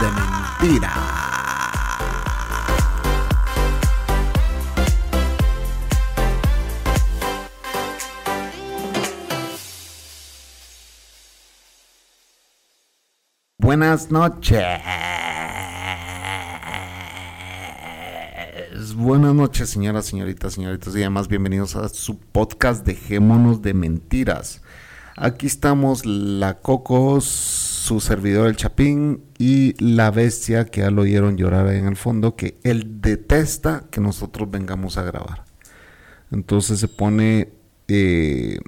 de Mentira. Buenas noches. Buenas noches, señoras, señoritas, señoritas y demás. Bienvenidos a su podcast Dejémonos de Mentiras. Aquí estamos la Cocos, su servidor el Chapín y la bestia que ya lo oyeron llorar en el fondo, que él detesta que nosotros vengamos a grabar. Entonces se pone eh,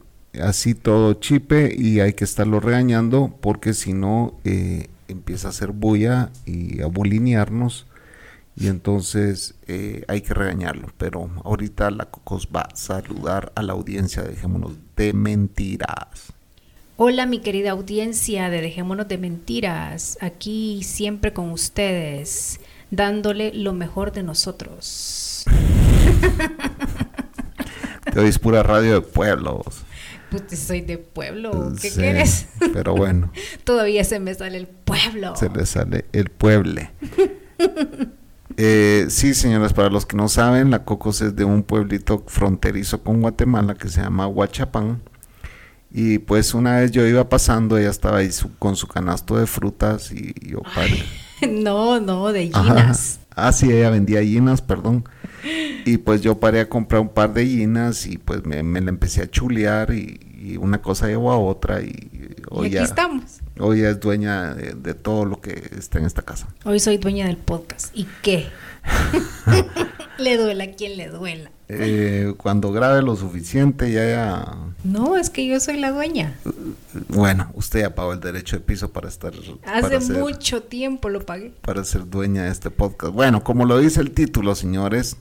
así todo chipe y hay que estarlo regañando porque si no eh, empieza a hacer bulla y a bulinearnos y entonces eh, hay que regañarlo. Pero ahorita la Cocos va a saludar a la audiencia, dejémonos de mentiras. Hola mi querida audiencia de Dejémonos de Mentiras, aquí siempre con ustedes, dándole lo mejor de nosotros. Te oís pura radio de pueblos. Pues soy de pueblo, ¿qué quieres? Pero bueno. Todavía se me sale el pueblo. Se le sale el pueble. Eh, sí, señoras, para los que no saben, la Cocos es de un pueblito fronterizo con Guatemala que se llama Huachapán. Y pues una vez yo iba pasando, ella estaba ahí con su canasto de frutas y yo paré. No, no, de ginas. Ah, sí, ella vendía ginas, perdón. Y pues yo paré a comprar un par de ginas y pues me, me la empecé a chulear y, y, una cosa llevó a otra y hoy y aquí estamos. Hoy es dueña de, de, todo lo que está en esta casa. Hoy soy dueña del podcast. ¿Y qué? le duela a quien le duela. Eh, cuando grabe lo suficiente ya, ya... No, es que yo soy la dueña. Bueno, usted ya pagó el derecho de piso para estar... Hace para ser, mucho tiempo lo pagué. Para ser dueña de este podcast. Bueno, como lo dice el título, señores...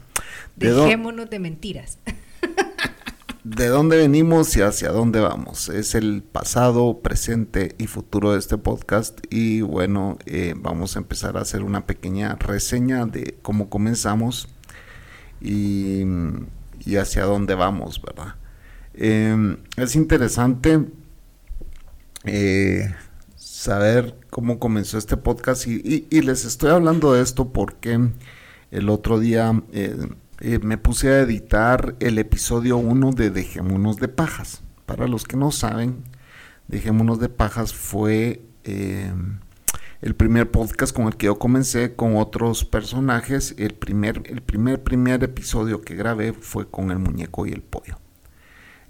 De Dejémonos de mentiras. ¿De dónde venimos y hacia dónde vamos? Es el pasado, presente y futuro de este podcast. Y bueno, eh, vamos a empezar a hacer una pequeña reseña de cómo comenzamos y, y hacia dónde vamos, ¿verdad? Eh, es interesante eh, saber cómo comenzó este podcast y, y, les estoy hablando de esto porque el otro día eh, me puse a editar el episodio 1 de Dejémonos de Pajas. Para los que no saben, Dejémonos de Pajas fue el primer podcast con el que yo comencé con otros personajes. El primer, el primer, primer episodio que grabé fue con el muñeco y el pollo.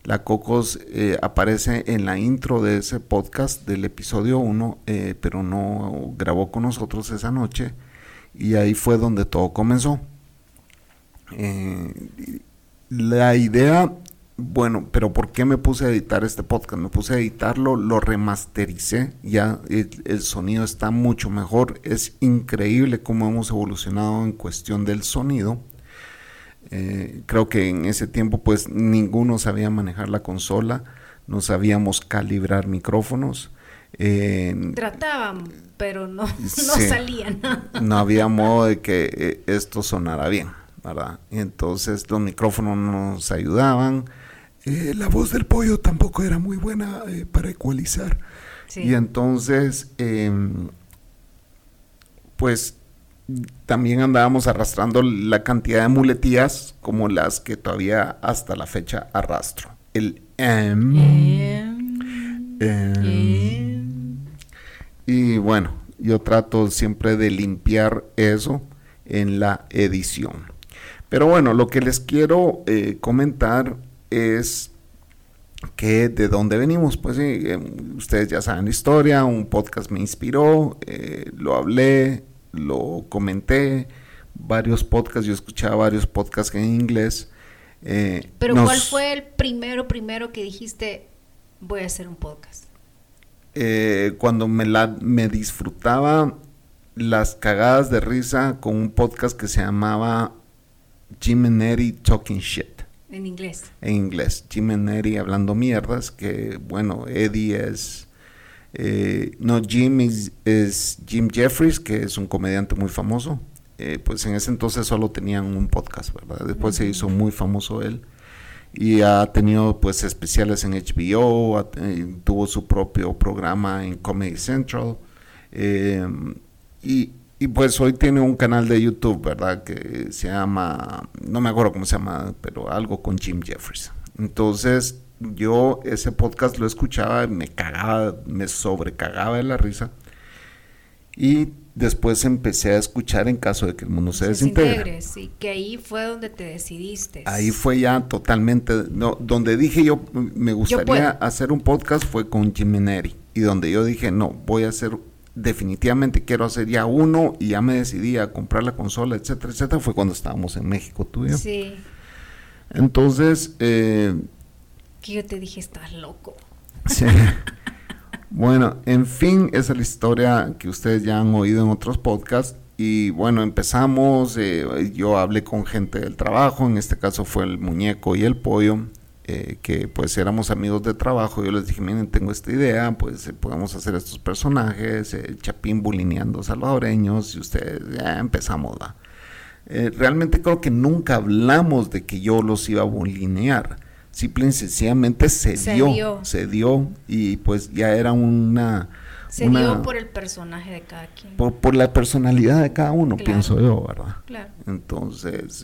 La Cocos eh, aparece en la intro de ese podcast del episodio 1, eh, pero no grabó con nosotros esa noche. Y ahí fue donde todo comenzó. Eh, la idea bueno, pero ¿por qué me puse a editar este podcast? Me puse a editarlo, lo remastericé, ya el, el, sonido está mucho mejor. Es increíble cómo hemos evolucionado en cuestión del sonido. Eh, creo que en ese tiempo pues ninguno sabía manejar la consola, no sabíamos calibrar micrófonos. Eh, Trataban, pero no, no sí, salían. no había modo de que eh, esto sonara bien, ¿verdad? Entonces los micrófonos nos ayudaban. Eh, la voz del pollo tampoco era muy buena eh, para ecualizar. Sí. Y entonces, eh, pues también andábamos arrastrando la cantidad de muletías como las que todavía hasta la fecha arrastro. El M. M. Y bueno, yo trato siempre de limpiar eso en la edición. Pero bueno, lo que les quiero eh, comentar es que de dónde venimos, pues sí, eh, ustedes ya saben la historia, un podcast me inspiró, eh, lo hablé, lo comenté, varios podcasts, yo escuchaba varios podcasts en inglés. Eh, Pero nos, ¿cuál fue el primero, primero que dijiste, voy a hacer un podcast? Eh, cuando me, la, me disfrutaba las cagadas de risa con un podcast que se llamaba Jim and Eddie Talking Shit. En inglés. En inglés. Jim and Eddie hablando mierdas, que bueno, Eddie es... eh, no, Jim es, es Jim Jeffries, que es un comediante muy famoso. Eh, pues en ese entonces solo tenían un podcast, ¿verdad? Después se hizo muy famoso él y ha tenido pues especiales en HBO, ha- eh, tuvo su propio programa en Comedy Central eh, y, y, pues hoy tiene un canal de YouTube, ¿verdad? Que se llama, no me acuerdo cómo se llama, pero algo con Jim Jeffries. Entonces yo ese podcast lo escuchaba, me cagaba, me sobrecagaba de la risa y después empecé a escuchar en caso de que el mundo se desintegre. desintegre, sí, que ahí fue donde te decidiste. Ahí fue ya totalmente, no, donde dije yo me gustaría puedo. hacer un podcast fue con Jimmy Neri y donde yo dije no, voy a hacer, definitivamente quiero hacer ya uno y ya me decidí a comprar la consola, etcétera, etcétera, fue cuando estábamos en México tú y yo. Sí, Entonces, eh, que yo te dije, estás loco. sí. bueno, en fin, esa es la historia que ustedes ya han oído en otros podcasts. Y bueno, empezamos, eh, yo hablé con gente del trabajo, en este caso fue el muñeco y el pollo, eh, que pues éramos amigos de trabajo, yo les dije, miren, tengo esta idea, pues eh, podemos hacer estos personajes, el Chapín bulineando salvadoreños, y ustedes, ya empezamos, ¿va? Eh, realmente creo que nunca hablamos de que yo los iba a bulinear, simple y sencillamente se, Se dio, dio. se dio, y pues ya era una... Se una- dio por el personaje de cada quien. por, por la personalidad de cada uno, Claro. pienso yo, ¿verdad? Claro. Entonces,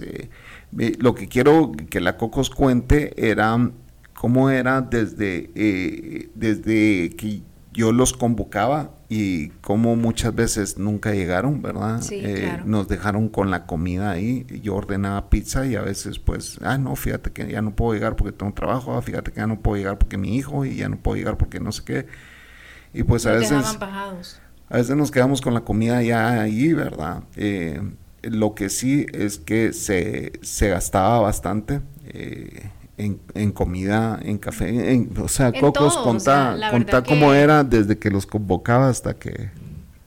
eh, lo que quiero que la Cocos cuente era cómo era desde, eh, desde que yo los convocaba y cómo muchas veces nunca llegaron, ¿verdad? Sí, Eh, claro. Nos dejaron con la comida ahí, yo ordenaba pizza y a veces pues, ah, no, fíjate que ya no puedo llegar porque tengo trabajo, ah, fíjate que ya no puedo llegar porque mi hijo y ya no puedo llegar porque no sé qué. Y pues a veces... A veces nos quedamos con la comida ya ahí, ¿verdad? Eh, lo que sí es que se, se gastaba bastante eh, en, en comida, en café, en- o sea, En Cocos, todo, o contá, sea, cómo que- era desde que los convocaba hasta que...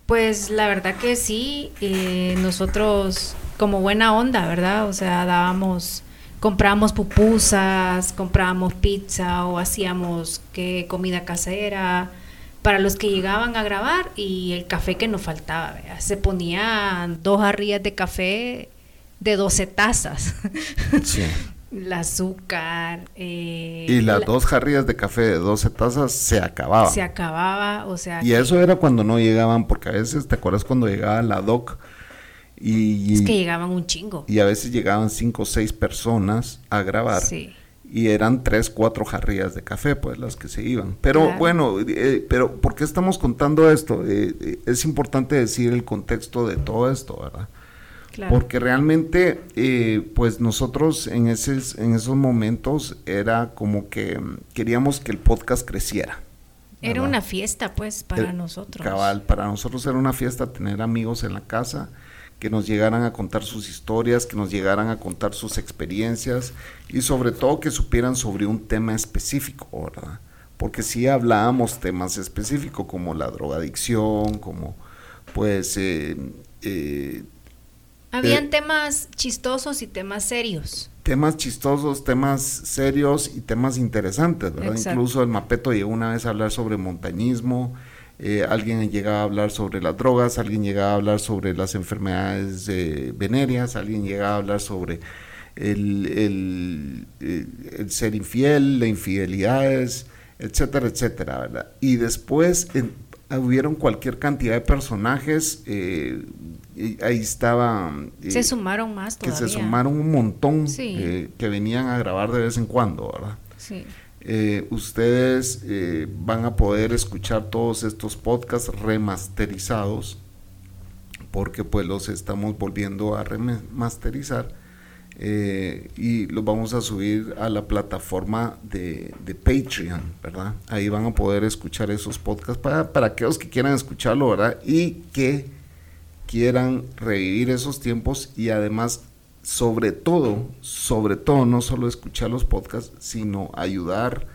Pues la verdad que sí, eh, nosotros como buena onda, ¿verdad? O sea, dábamos, comprábamos pupusas, comprábamos pizza o hacíamos que comida casera para los que llegaban a grabar y el café que nos faltaba, ¿verdad? se ponían dos jarrillas de café de 12 tazas, Sí. el azúcar, eh, Y las la- dos jarrillas de café de 12 tazas se acababan. se acababa, o sea, y que- eso era cuando no llegaban, porque a veces, ¿te acuerdas cuando llegaba la doc? Y, es que llegaban un chingo. y a veces llegaban cinco o seis personas a grabar. Sí. Y eran tres, cuatro jarrillas de café, pues las que se iban. Pero Claro. bueno, eh, pero ¿por qué estamos contando esto? Eh, eh, es importante decir el contexto de todo esto, ¿verdad? Claro. Porque realmente, pues nosotros en, ese, en esos momentos era como que queríamos que el podcast creciera. Era una fiesta, pues, para nosotros. Cabal, para nosotros era una fiesta tener amigos en la casa que nos llegaran a contar sus historias, que nos llegaran a contar sus experiencias y sobre todo que supieran sobre un tema específico, ¿verdad? Porque sí hablábamos temas específicos como la drogadicción, como pues eh, eh, Habían eh, temas chistosos y temas serios. temas chistosos, temas serios y temas interesantes, ¿verdad? Exacto. Incluso el Mapeto llegó una vez a hablar sobre montañismo, eh, alguien llegaba a hablar sobre las drogas, alguien llegaba a hablar sobre las enfermedades eh, venéreas, alguien llegaba a hablar sobre el, el- el- el ser infiel, las infidelidades, etcétera, etcétera, ¿verdad? Y después en- hubieron cualquier cantidad de personajes, eh, y ahí estaba... eh, se sumaron más que se sumaron un montón Sí. eh, que venían a grabar de vez en cuando, ¿verdad? Sí. Eh, ustedes eh, van a poder escuchar todos estos podcasts remasterizados porque pues los estamos volviendo a remasterizar eh, y los vamos a subir a la plataforma de, de Patreon, ¿verdad? Ahí van a poder escuchar esos podcasts para, para aquellos que quieran escucharlo, ¿verdad? Y que quieran revivir esos tiempos y además sobre todo, sobre todo no solo escuchar los podcasts, sino ayudar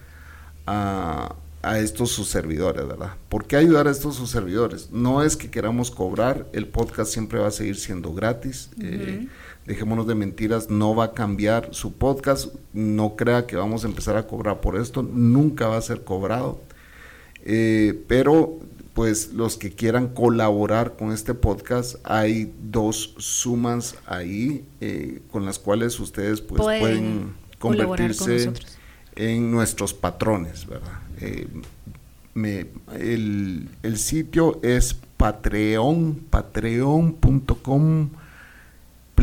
a, a estos sus servidores, ¿verdad? ¿Por qué ayudar a estos sus servidores? No es que queramos cobrar, el podcast siempre va a seguir siendo gratis. Eh, dejémonos de mentiras, no va a cambiar su podcast, no crea que vamos a empezar a cobrar por esto, nunca va a ser cobrado. Eh, pero pues los que quieran colaborar con este podcast, hay dos sumas ahí eh, con las cuales ustedes pues pueden, convertirse en nuestros patrones, ¿verdad? Eh, el, el, sitio es patreon, patreon.com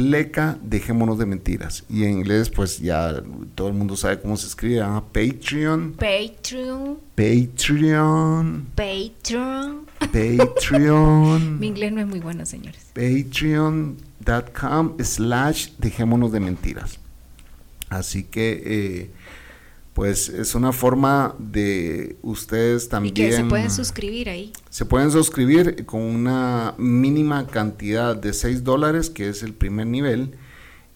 pleca dejémonos de mentiras. Y en inglés pues ya todo el mundo sabe cómo se escribe Patreon. Patreon. Patreon. Patreon. Patreon. Mi inglés no es muy bueno señores. Patreon.com slash dejémonos de mentiras. Así que eh, pues es una forma de ustedes también... Y que se pueden suscribir ahí. Se pueden suscribir con una mínima cantidad de 6 dólares, que es el primer nivel,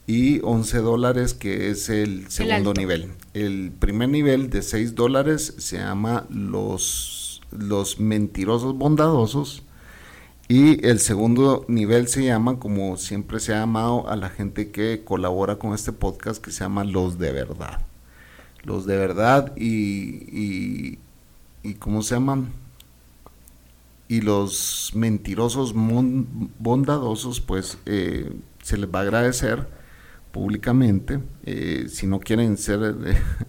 y 11 dólares, que es el segundo nivel. El primer nivel de 6 dólares se llama los, los mentirosos bondadosos. Y el segundo nivel se llama, como siempre se ha llamado a la gente que colabora con este podcast, que se llama Los de Verdad los de verdad y, y, ¿cómo se llaman? Y los mentirosos bondadosos, pues eh, se les va a agradecer públicamente. Eh, si no quieren ser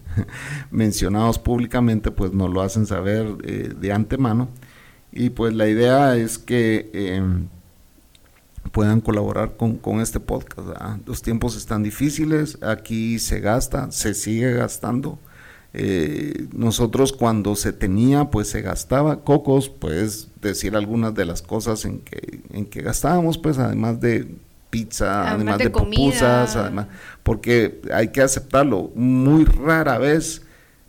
mencionados públicamente, pues nos lo hacen saber eh, de antemano. Y pues la idea es que puedan colaborar con, con este podcast. Los tiempos están difíciles, aquí se gasta, se sigue gastando. Eh, nosotros cuando se tenía, pues se gastaba. Cocos, pues decir algunas de las cosas en que, en que gastábamos, pues además de pizza, además, de, pupusas, además, porque hay que aceptarlo, muy rara vez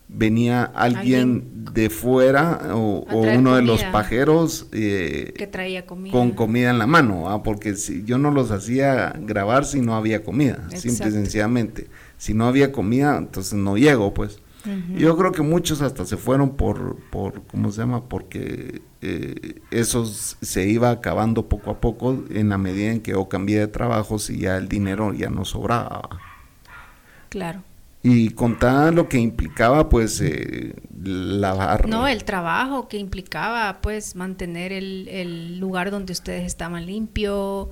venía alguien, de fuera o, uno de los pajeros eh, que traía comida. con comida en la mano, ¿ah? porque si yo no los hacía grabar si no había comida, simple y sencillamente. Si no había comida, entonces no llego, pues. Yo creo que muchos hasta se fueron por, por ¿cómo se llama? Porque eh, eso se iba acabando poco a poco en la medida en que yo cambié de trabajo y ya el dinero ya no sobraba. Claro y contaba lo que implicaba pues eh, lavar. No, el trabajo que implicaba pues mantener el, lugar donde ustedes estaban limpio,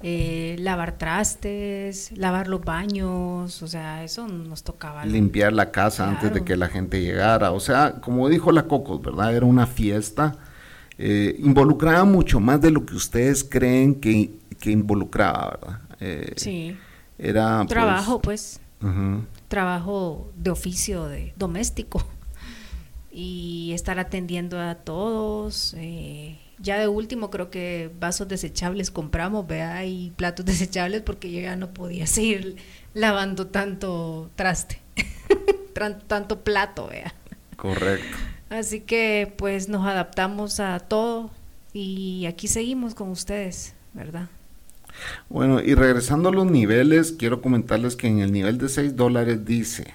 eh, lavar trastes, lavar los baños, o sea, eso nos tocaba. Limpiar la casa antes de que la gente llegara, o sea, como dijo la Cocos, ¿verdad? Era una fiesta, eh, involucraba mucho más de lo que ustedes creen que, involucraba, ¿verdad? sí. Era... Pues, trabajo trabajo de oficio de doméstico y estar atendiendo a todos. Eh, ya de último creo que vasos desechables compramos, vea, y platos desechables porque yo ya no podía seguir lavando tanto traste, tanto plato, vea. Correcto. Así que pues nos adaptamos a todo y aquí seguimos con ustedes, ¿verdad? Bueno, y regresando a los niveles, quiero comentarles que en el nivel de 6 dólares dice,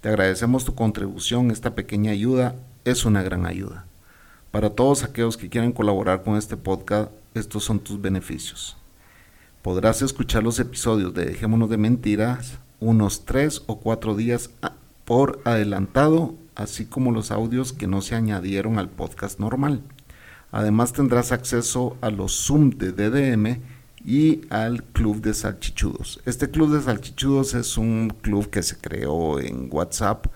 te agradecemos tu contribución, esta pequeña ayuda es una gran ayuda. Para todos aquellos que quieran colaborar con este podcast, estos son tus beneficios. Podrás escuchar los episodios de Dejémonos de Mentiras unos 3 o 4 días por adelantado, así como los audios que no se añadieron al podcast normal. Además tendrás acceso a los Zoom de DDM y al Club de Salchichudos. Este Club de Salchichudos es un club que se creó en WhatsApp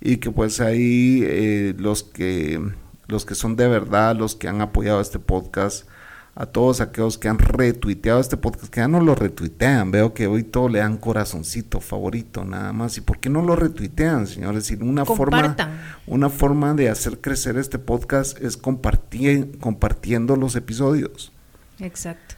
y que pues ahí eh, los que los que son de verdad, los que han apoyado este podcast, a todos aquellos que han retuiteado este podcast, que ya no lo retuitean, veo que hoy todo le dan corazoncito favorito nada más. ¿Y por qué no lo retuitean, señores? Si una forma, una forma de hacer crecer este podcast es compartir, compartiendo los episodios. Exacto.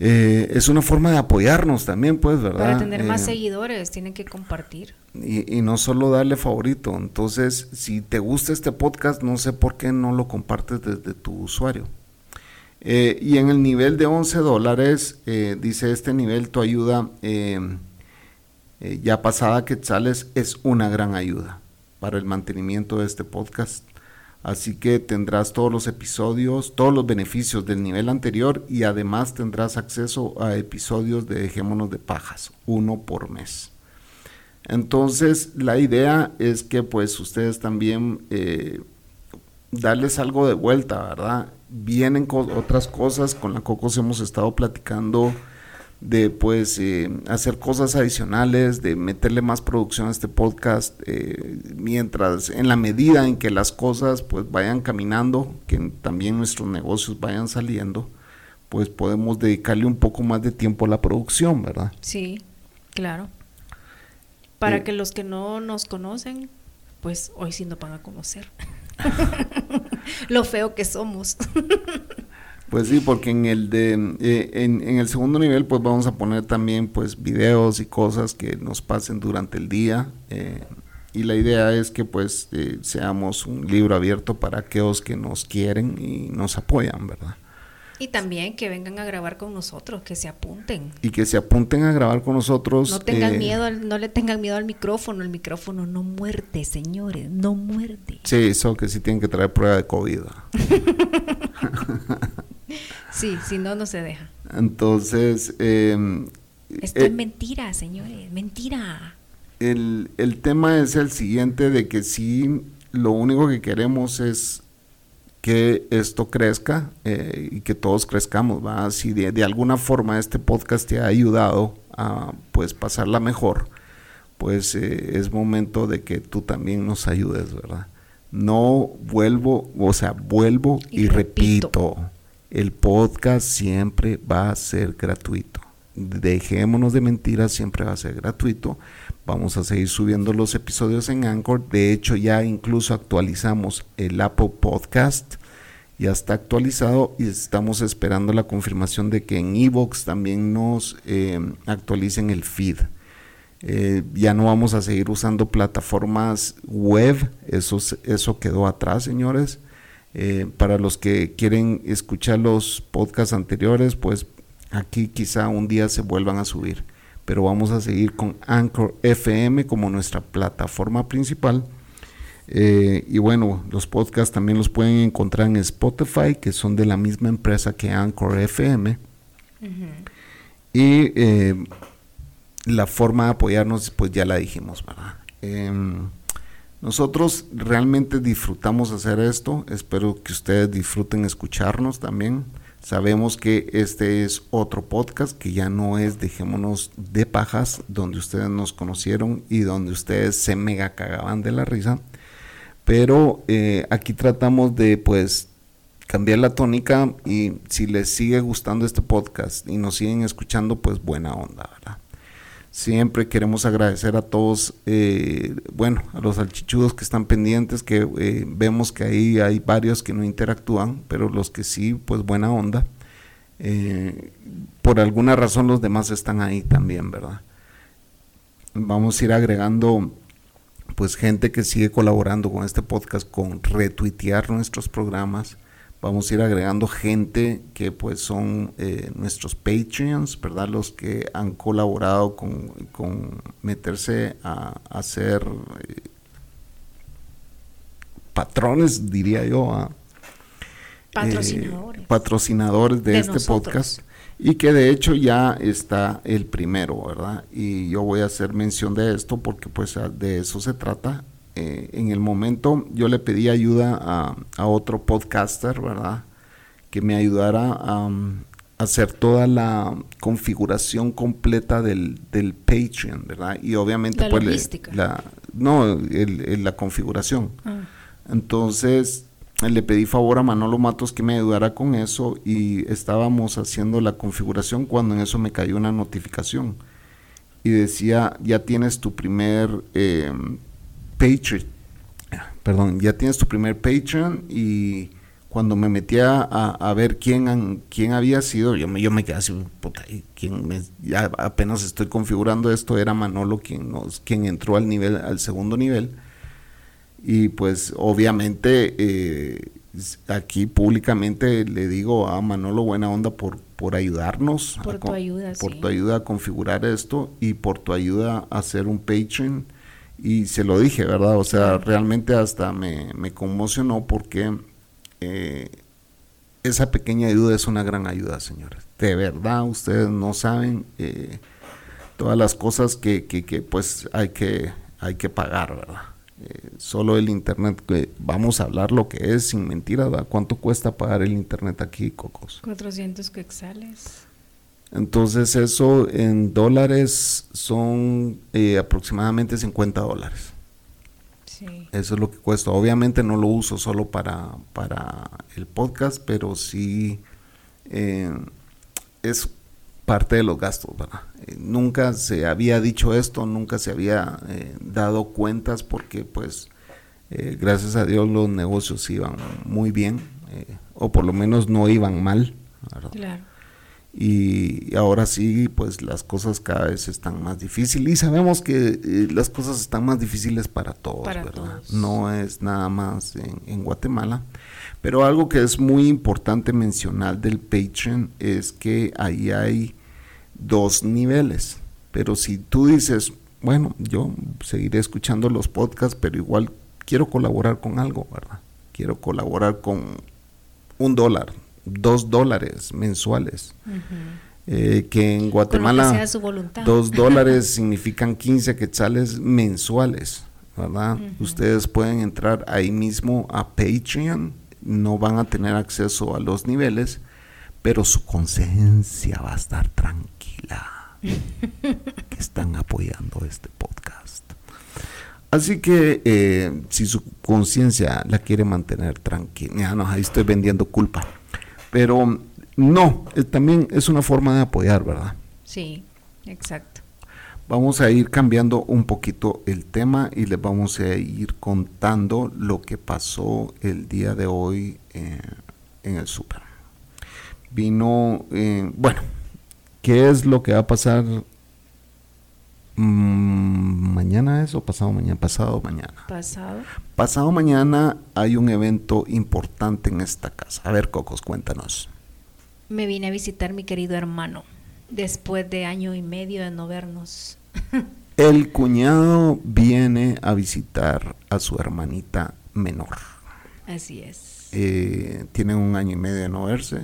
Eh, es una forma de apoyarnos también, pues, ¿verdad? Para tener más eh, seguidores, tienen que compartir. Y, no solo darle favorito. Entonces, si te gusta este podcast, no sé por qué no lo compartes desde tu usuario. Eh, y en el nivel de 11 dólares, dice este nivel, tu ayuda ya pasada que sales es una gran ayuda para el mantenimiento de este podcast. Así que tendrás todos los episodios, todos los beneficios del nivel anterior y además tendrás acceso a episodios de Dejémonos de Pajas, uno por mes. Entonces la idea es que pues ustedes también eh, darles algo de vuelta, ¿verdad? Vienen otras cosas, con la Cocos hemos estado platicando de pues eh, hacer cosas adicionales, de meterle más producción a este podcast, eh, mientras en la medida en que las cosas pues vayan caminando, que también nuestros negocios vayan saliendo, pues podemos dedicarle un poco más de tiempo a la producción, ¿verdad? Sí, claro. Para eh, que los que no nos conocen, pues hoy sí nos van a conocer. Lo feo que somos. Pues sí, porque en el de eh, en, el segundo nivel pues vamos a poner también pues videos y cosas que nos pasen durante el día eh, y la idea es que pues eh, seamos un libro abierto para aquellos que nos quieren y nos apoyan, ¿verdad? Y también que vengan a grabar con nosotros, que se apunten. Y que se apunten a grabar con nosotros. No tengan miedo, no le tengan miedo al micrófono. El micrófono no muerde, señores, no muerde. Sí, eso que sí tienen que traer prueba de COVID. Sí, si no, no se deja. Entonces... Eh, Esto es mentira, señores, mentira. El, el tema es el siguiente, de que sí, lo único que queremos es que esto crezca eh, y que todos crezcamos, ¿va? Si de, de, alguna forma este podcast te ha ayudado a pues pasarla mejor, pues eh, es momento de que tú también nos ayudes, ¿verdad? No vuelvo, o sea, vuelvo y, repito el podcast siempre va a ser gratuito. Dejémonos de mentiras, siempre va a ser gratuito. Vamos a seguir subiendo los episodios en Anchor. De hecho, ya incluso actualizamos el Apple Podcast. Ya está actualizado y estamos esperando la confirmación de que en Evox también nos eh, actualicen el feed. Eh, ya no vamos a seguir usando plataformas web. Eso, eso quedó atrás, señores eh, para los que quieren escuchar los podcasts anteriores, pues aquí quizá un día se vuelvan a subir. Pero vamos a seguir con Anchor FM como nuestra plataforma principal. Eh, y bueno, los podcasts también los pueden encontrar en Spotify, que son de la misma empresa que Anchor FM. Y eh, la forma de apoyarnos, pues ya la dijimos, ¿verdad? Em, nosotros realmente disfrutamos hacer esto, espero que ustedes disfruten escucharnos también. Sabemos que este es otro podcast que ya no es Dejémonos de Pajas, donde ustedes nos conocieron y donde ustedes se mega cagaban de la risa. Pero eh, aquí tratamos de pues cambiar la tónica y si les sigue gustando este podcast y nos siguen escuchando, pues buena onda, ¿verdad? Siempre queremos agradecer a todos, eh, bueno, a los alchichudos que están pendientes, que eh, vemos que ahí hay varios que no interactúan, pero los que sí, pues buena onda. Eh, por alguna razón los demás están ahí también, ¿verdad? Vamos a ir agregando pues gente que sigue colaborando con este podcast, con retuitear nuestros programas vamos a ir agregando gente que pues son eh, nuestros Patreons, ¿verdad? Los que han colaborado con, meterse a, hacer eh, patrones, diría yo, a patrocinadores, eh, patrocinadores de, este podcast. Y que de hecho ya está el primero, ¿verdad? Y yo voy a hacer mención de esto porque pues de eso se trata eh, en el momento yo le pedí ayuda a, otro podcaster, ¿verdad? Que me ayudara a, hacer toda la configuración completa del, del Patreon, ¿verdad? Y obviamente la pues la, no, la configuración. Ah. Entonces le pedí favor a Manolo Matos que me ayudara con eso y estábamos haciendo la configuración cuando en eso me cayó una notificación y decía ya tienes tu primer eh, Patreon, perdón, ya tienes tu primer Patreon y cuando me metí a, ver quién, quién había sido, yo me, yo me quedé así, puta, ¿quién ya apenas estoy configurando esto, era Manolo quien, nos, quien entró al nivel, al segundo nivel. Y pues obviamente eh, aquí públicamente le digo a Manolo buena onda por, por ayudarnos. Por tu ayuda, Por tu ayuda a configurar esto y por tu ayuda a hacer un Patreon Y se lo dije, ¿verdad? O sea, realmente hasta me, me conmocionó porque eh, esa pequeña ayuda es una gran ayuda, señores. De verdad, ustedes no saben eh, todas las cosas que, que, que, pues hay que, hay que pagar, ¿verdad? Eh, solo el internet, vamos a hablar lo que es sin mentiras, ¿verdad? ¿Cuánto cuesta pagar el internet aquí, Cocos? 400 quexales. Entonces eso en dólares son eh, aproximadamente 50 dólares. Sí. Eso es lo que cuesta. Obviamente no lo uso solo para, para el podcast, pero sí eh, es parte de los gastos, ¿verdad? Eh, nunca se había dicho esto, nunca se había dado cuentas porque pues gracias a Dios los negocios iban muy bien, o por lo menos no iban mal. Claro y ahora sí, pues las cosas cada vez están más difíciles y sabemos que eh, las cosas están más difíciles para todos, ¿verdad? No es nada más en, Guatemala. Pero algo que es muy importante mencionar del Patreon es que ahí hay dos niveles. Pero si tú dices, bueno, yo seguiré escuchando los podcasts, pero igual quiero colaborar con algo, ¿verdad? Quiero colaborar con un dólar, dos dólares mensuales. Eh, que en Guatemala dos dólares significan 15 quetzales mensuales, ¿verdad? Ustedes pueden entrar ahí mismo a Patreon, no van a tener acceso a los niveles, pero su conciencia va a estar tranquila que están apoyando este podcast. Así que eh, si su conciencia la quiere mantener tranquila, ya no, ahí estoy vendiendo culpa. Pero no, eh, también es una forma de apoyar, ¿verdad? Sí, exacto. Vamos a ir cambiando un poquito el tema y les vamos a ir contando lo que pasó el día de hoy eh, en el súper. Vino, eh, bueno, ¿qué es lo que va a pasar mm, mañana es o pasado mañana? Pasado mañana. Pasado. Pasado mañana hay un evento importante en esta casa. A ver, Cocos, cuéntanos. Me vine a visitar mi querido hermano después de año y medio de no vernos. El cuñado viene a visitar a su hermanita menor. Así es. Eh, tienen un año y medio de no verse.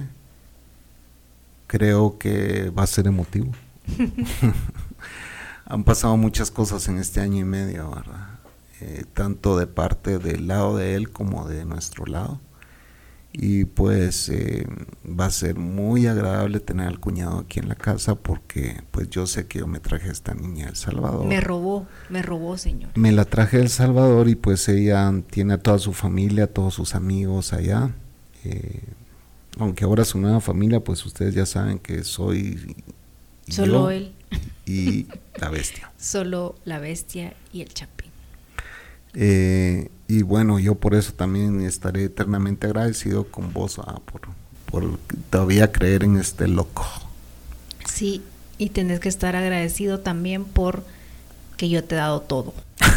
Creo que va a ser emotivo. Han pasado muchas cosas en este año y medio, ¿verdad? Eh, tanto de parte del lado de él como de nuestro lado. Y pues eh, va a ser muy agradable tener al cuñado aquí en la casa porque pues yo sé que yo me traje a esta niña El Salvador. Me robó, me robó, señor. Me la traje a El Salvador y pues ella tiene a toda su familia, a todos sus amigos allá. Eh, aunque ahora su nueva familia, pues ustedes ya saben que soy... Solo él. Y la bestia. Solo la bestia y el chapín. Eh, y bueno, yo por eso también estaré eternamente agradecido con vos ah, por, por todavía creer en este loco. Sí, y tenés que estar agradecido también por que yo te he dado todo.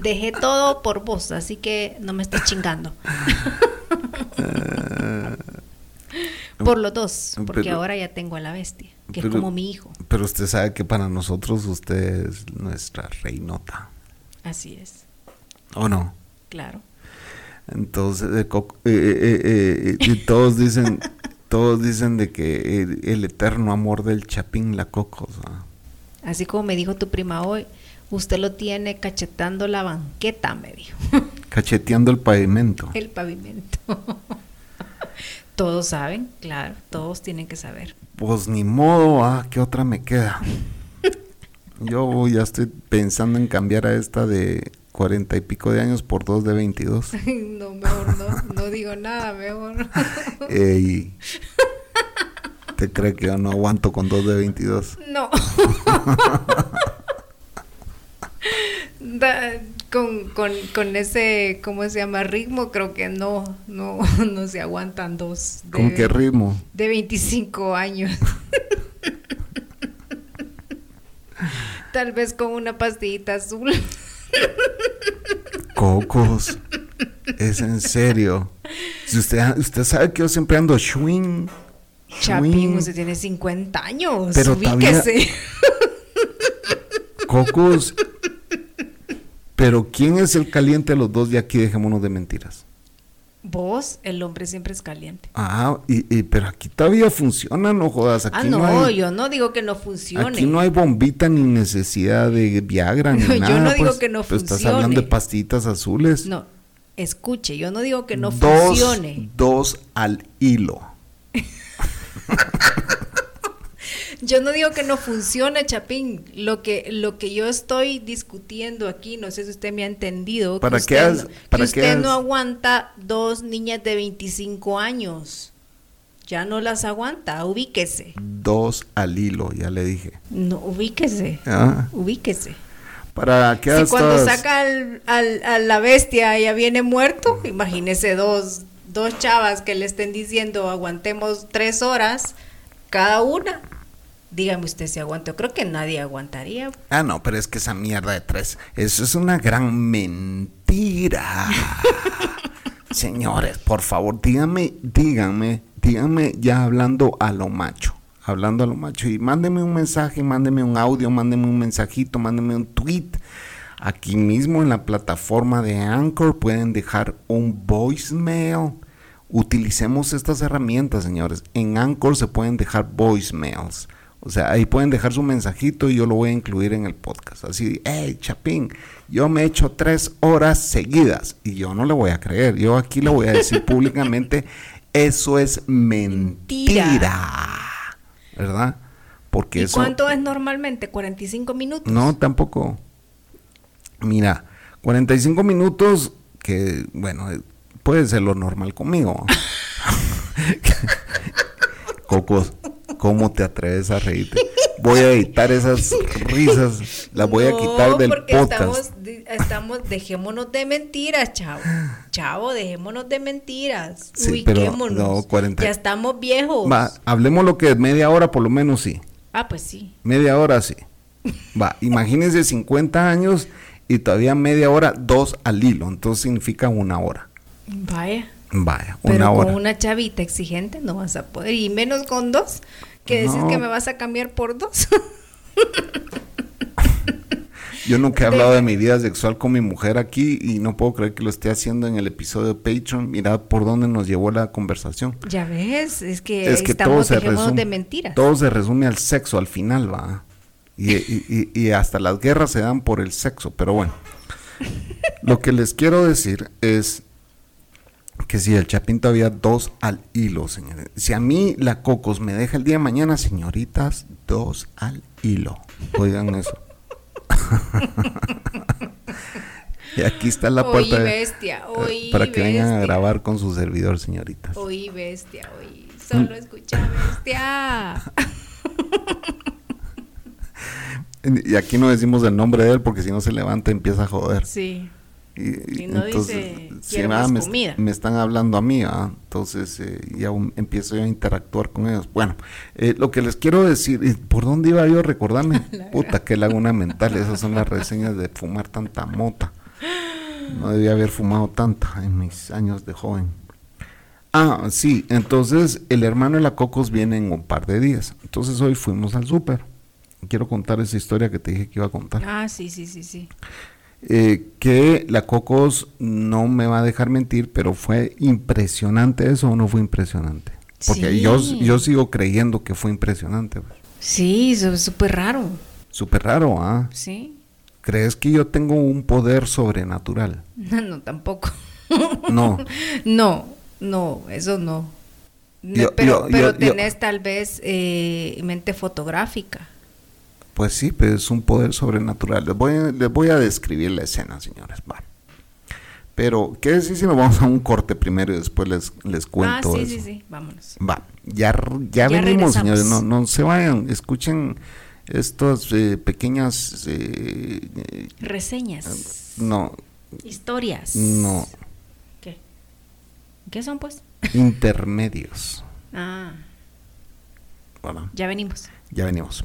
Dejé todo por vos, así que no me estés chingando. Eh, por los dos, porque ahora ya tengo a la bestia que es como mi hijo. Pero usted sabe que para nosotros usted es nuestra reinota. Así es. ¿O no? Claro. Entonces, eh, eh, eh, todos dicen, todos dicen de que el, eterno amor del chapín la cocos. Así como me dijo tu prima hoy, usted lo tiene cachetando la banqueta, me dijo. Cacheteando el pavimento. El pavimento. todos saben, claro, todos tienen que saber pues ni modo, ah, ¿qué otra me queda? Yo ya estoy pensando en cambiar a esta de cuarenta y pico de años por dos de 22. no, mejor no, no digo nada, mejor. Ey, ¿te cree que yo no aguanto con dos de 22? No. Con, con, con, ese, ¿cómo se llama? Ritmo, creo que no, no, no se aguantan dos. ¿Con qué ritmo? De 25 años. Tal vez con una pastillita azul. Cocos. Es en serio. Si usted, usted sabe que yo siempre ando swing. Chapín, usted tiene 50 años. Pero Ubíquese. Cocos. Pero ¿quién es el caliente de los dos de aquí? Dejémonos de mentiras. Vos, el hombre siempre es caliente. Ah, y, pero aquí todavía funciona, no jodas. Aquí ah, no, yo no digo que no funcione. Aquí no hay bombita ni necesidad de Viagra ni nada. Yo no digo pues, que no funcione. Estás hablando de pastitas azules. No, escuche, yo no digo que no dos, funcione. Dos al hilo. Yo no digo que no funcione, Chapín. Lo que, lo que yo estoy discutiendo aquí, no sé si usted me ha entendido, ¿Para que qué usted, no, que usted no aguanta dos niñas de 25 años. Ya no las aguanta, ubíquese. Dos al hilo, ya le dije. No, ubíquese. Ah. Ubíquese. ¿Para qué Si cuando saca al, al, a la bestia ya viene muerto, imagínese dos, dos chavas que le estén diciendo aguantemos tres horas cada una. Dígame usted si aguanto. Creo que nadie aguantaría. Ah, no, pero es que esa mierda de tres, eso es una gran mentira. Señores, por favor, díganme, díganme, díganme ya hablando a lo macho. Hablando a lo macho. Y mándeme un mensaje, mándeme un audio, mándeme un mensajito, mándeme un tweet. Aquí mismo en la plataforma de Anchor pueden dejar un voicemail. Utilicemos estas herramientas, señores. En Anchor se pueden dejar voicemails. O sea, ahí pueden dejar su mensajito y yo lo voy a incluir en el podcast. Así, hey, Chapín, yo me he hecho tres horas seguidas y yo no le voy a creer. Yo aquí le voy a decir públicamente, eso es mentira. ¿Verdad? Porque ¿Y eso... cuánto es normalmente? ¿45 minutos? No, tampoco. Mira, 45 minutos, que bueno, puede ser lo normal conmigo. Cocos, ¿cómo te atreves a reírte? Voy a editar esas risas, las voy a quitar del porque podcast. Estamos, estamos, dejémonos de mentiras, chavo. Chavo, dejémonos de mentiras. Sí, pero Ubiquémonos. no, 40. Ya estamos viejos. Va, hablemos lo que es media hora, por lo menos sí. Ah, pues sí. Media hora sí. Va, imagínense 50 años y todavía media hora, dos al hilo. Entonces significa una hora. Vaya. Vaya, Pero una hora. con una chavita exigente no vas a poder. Y menos con dos. Que decís No. que me vas a cambiar por dos. Yo nunca he hablado de mi vida sexual con mi mujer aquí y no puedo creer que lo esté haciendo en el episodio de Patreon. Mirad por dónde nos llevó la conversación. ya ves, es que, es que todo estamos se resume, de mentiras. todo se resume al sexo al final, va. Y, y- y- y hasta las guerras se dan por el sexo, pero bueno. Lo que les quiero decir es que si el Chapín todavía dos al hilo, señores. Si a mí la Cocos me deja el día de mañana, señoritas, dos al hilo. Oigan eso. y aquí está la Oí puerta de- bestia, eh, oí para que vengan a grabar con su servidor, señoritas. Oí bestia, oí. Solo escucha bestia. Y aquí no decimos el nombre de él porque si no se levanta y empieza a joder. Sí. Y, Y no dice, si "Quiero nada, más me, comida". me están hablando a mí, ¿ah? entonces eh, ya un- empiezo yo a interactuar con ellos. Bueno, eh, lo que les quiero decir, ¿y ¿por dónde iba yo a recordarme? Puta, qué laguna mental, esas son las reseñas de fumar tanta mota. No debía haber fumado tanta en mis años de joven. Ah, sí, entonces el hermano de la Cocos viene en un par de días. Entonces hoy fuimos al súper. Quiero contar esa historia que te dije que iba a contar. Ah, sí, sí, sí, sí. Eh, que la Cocos no me va a dejar mentir, pero fue impresionante eso o no fue impresionante. Porque Sí. yo, yo sigo creyendo que fue impresionante. Sí, eso es súper raro. Súper raro, ¿ah? Sí. ¿Crees que yo tengo un poder sobrenatural? No, no, tampoco. No. No, no, eso no. No, Yo- pero yo- pero yo- tenés tal vez eh, mente fotográfica. Pues sí, pero es un poder sobrenatural. Les voy, a- les voy a describir la escena, señores. Va. Pero, ¿qué decir si nos vamos a un corte primero y después les, les Ah, cuento sí, eso? sí, sí, vámonos. Va, ya, ya, Ya venimos, regresamos. señores. No, no se vayan, escuchen estas eh, pequeñas. eh, eh, Reseñas, no, historias. no, ¿Qué? ¿Qué son pues? intermedios. Ah, Bueno, ya venimos. ya venimos.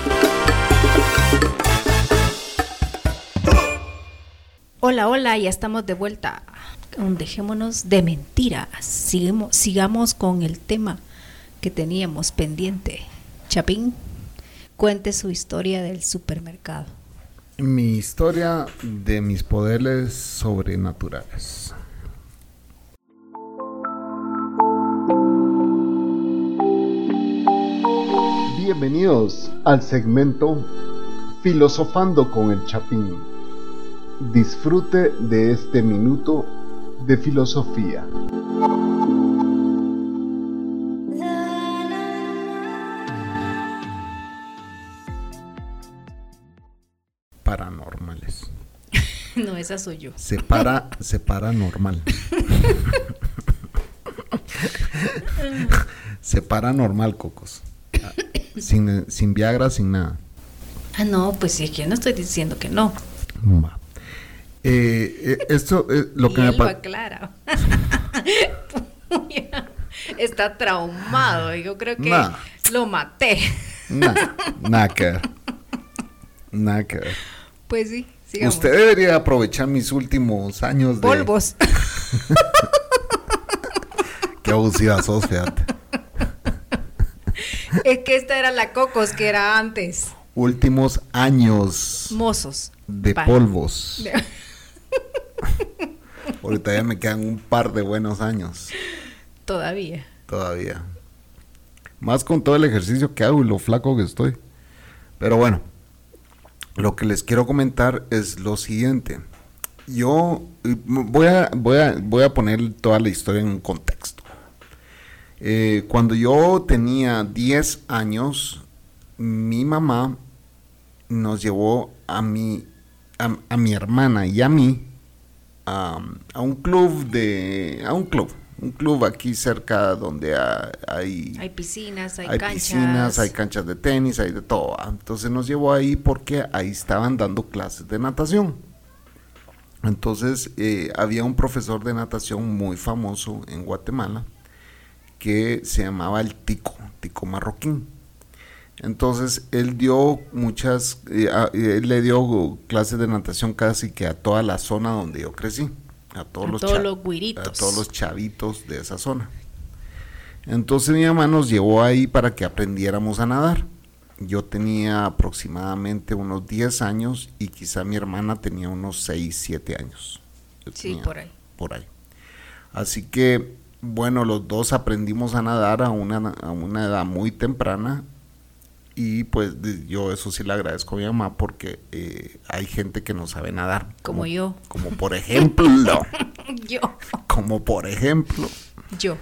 Hola, hola, ya estamos de vuelta. Dejémonos de mentiras. Sigamos, sigamos con el tema que teníamos pendiente. Chapín, cuente su historia del supermercado. Mi historia de mis poderes sobrenaturales. Bienvenidos al segmento Filosofando con el Chapín. Disfrute de este minuto de filosofía. Paranormales. no, esa soy yo. Se para, se para normal. se para normal, Cocos. Sin, sin Viagra, sin nada. Ah, no, pues sí, yo no estoy diciendo que no. Eh, eh, esto, eh, lo que me pasa. Está traumado. Yo creo que lo maté. Nada, nada que Nada que Pues sí, sigamos. Usted debería aprovechar mis últimos años de. Polvos. Qué abusiva sos, fíjate. Es que esta era la Cocos que era antes. Últimos años. Mozos. De polvos. Ahorita ya me quedan un par de buenos años. Todavía. Todavía. Más con todo el ejercicio que hago y lo flaco que estoy. Pero bueno, lo que les quiero comentar es lo siguiente. Yo voy a, voy a, voy a poner toda la historia en un contexto. Eh, cuando yo tenía 10 años, mi mamá nos llevó a mi, a, mi hermana y a mí a, un club de, a un club, un club aquí cerca donde hay, hay piscinas, hay, hay canchas. piscinas, hay canchas de tenis, hay de todo. Entonces nos llevó ahí porque ahí estaban dando clases de natación. Entonces eh, había un profesor de natación muy famoso en Guatemala que se llamaba el Tico, Tico Marroquín. Entonces él dio muchas, eh, él le dio clases de natación casi que a toda la zona donde yo crecí, a todos, los, todos a todos los chavitos de esa zona. Entonces mi mamá nos llevó ahí para que aprendiéramos a nadar. Yo tenía aproximadamente unos 10 años y quizá mi hermana tenía unos 6, 7 años. sí, por ahí. Por ahí. Así que bueno, los dos aprendimos a nadar a una, a una edad muy temprana y pues yo eso sí le agradezco a mi mamá porque eh, hay gente que no sabe nadar. Como, yo. Como por ejemplo. yo. Como por ejemplo. Yo.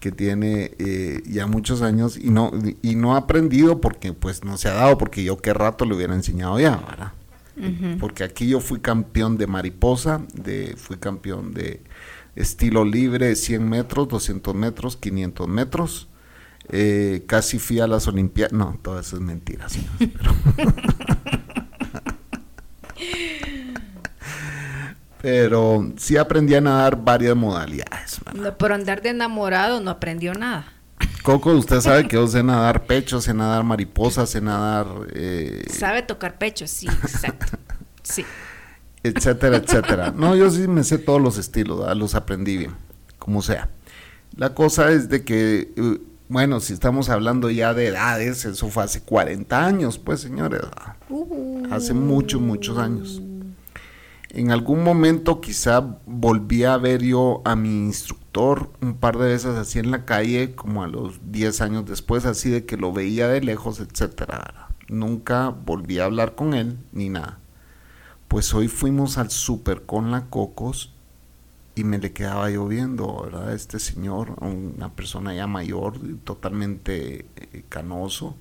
Que tiene eh, ya muchos años y no, y no ha aprendido porque pues no se ha dado, porque yo qué rato le hubiera enseñado ya, ¿verdad? Porque aquí yo fui campeón de mariposa, de, fui campeón de estilo libre, 100 metros, 200 metros, 500 metros. Eh, casi fui a las Olimpiadas. No, todo eso es mentira, Pero... sí aprendí a nadar varias modalidades. No, por andar de enamorado no aprendió nada. Coco, usted sabe que yo sé nadar pecho, sé nadar mariposa, sé nadar... Eh, sabe tocar pecho, sí, exacto. Sí etcétera, etcétera. No, yo sí me sé todos los estilos, los aprendí bien, como sea. La cosa es de que, eh, bueno, si estamos hablando ya de edades, eso fue hace 40 años, pues señores, hace muchos, muchos años. En algún momento quizá volví a ver yo a mi instructor un par de veces así en la calle, como a los 10 años después, así de que lo veía de lejos, etcétera. Nunca volví a hablar con él ni nada. Pues hoy fuimos al súper con la Cocos y me le quedaba lloviendo, ¿verdad? Este señor, una persona ya mayor, totalmente eh, canoso.